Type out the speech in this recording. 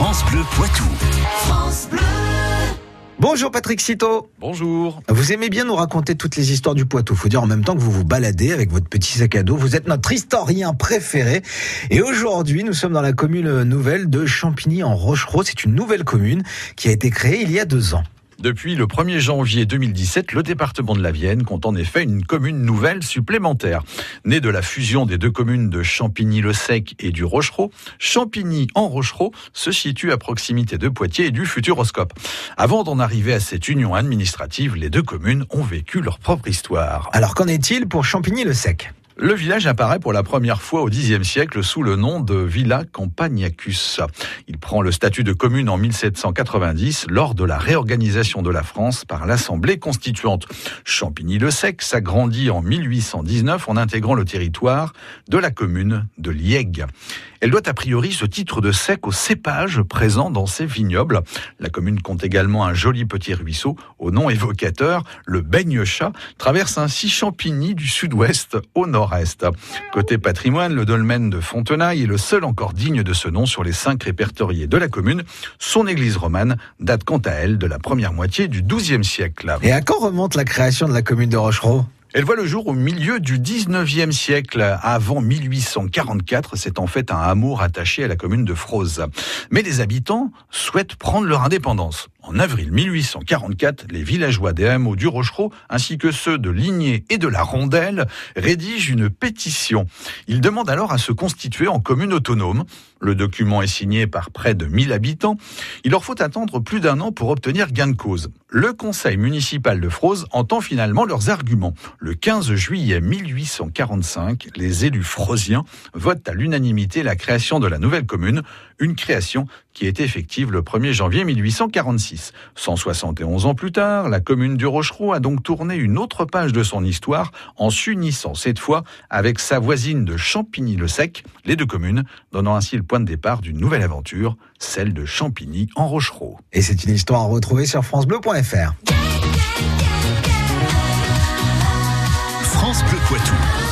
France Bleu Poitou. Bonjour Patrick Citeau. Bonjour. Vous aimez bien nous raconter toutes les histoires du Poitou. Faut dire en même temps que vous vous baladez avec votre petit sac à dos. Vous êtes notre historien préféré. Et aujourd'hui, nous sommes dans la commune nouvelle de Champigny en Rochereau. C'est une nouvelle commune qui a été créée il y a deux ans. Depuis le 1er janvier 2017, le département de la Vienne compte en effet une commune nouvelle supplémentaire. Née de la fusion des deux communes de Champigny-le-Sec et du Rochereau, Champigny en Rochereau se situe à proximité de Poitiers et du Futuroscope. Avant d'en arriver à cette union administrative, les deux communes ont vécu leur propre histoire. Alors qu'en est-il pour Champigny-le-Sec? Le village apparaît pour la première fois au Xe siècle sous le nom de Villa Campagnacus. Il prend le statut de commune en 1790 lors de la réorganisation de la France par l'Assemblée constituante. Champigny-le-Sec s'agrandit en 1819 en intégrant le territoire de la commune de Liègue. Elle doit a priori ce titre de sec au cépage présent dans ses vignobles. La commune compte également un joli petit ruisseau au nom évocateur, le Baigne-Chat, traverse ainsi Champigny du sud-ouest au Côté patrimoine, le dolmen de Fontenailles est le seul encore digne de ce nom sur les cinq répertoriés de la commune. Son église romane date quant à elle de la première moitié du XIIe siècle. Et à quand remonte la création de la commune de Rochereau? Elle voit le jour au milieu du 19e siècle, avant 1844. C'est en fait un amour attaché à la commune de Froze. Mais les habitants souhaitent prendre leur indépendance. En avril 1844, les villageois des hameaux du Rochereau, ainsi que ceux de Ligné et de la Rondelle, rédigent une pétition. Ils demandent alors à se constituer en commune autonome. Le document est signé par près de 1000 habitants. Il leur faut attendre plus d'un an pour obtenir gain de cause. Le conseil municipal de Froze entend finalement leurs arguments. Le 15 juillet 1845, les élus frosiens votent à l'unanimité la création de la nouvelle commune, une création qui est effective le 1er janvier 1846. 171 ans plus tard, la commune du Rochereau a donc tourné une autre page de son histoire en s'unissant cette fois avec sa voisine de Champigny-le-Sec, les deux communes donnant ainsi le point de départ d'une nouvelle aventure, celle de Champigny en Rochereau. Et c'est une histoire à retrouver sur francebleu.fr. France Bleu Poitou.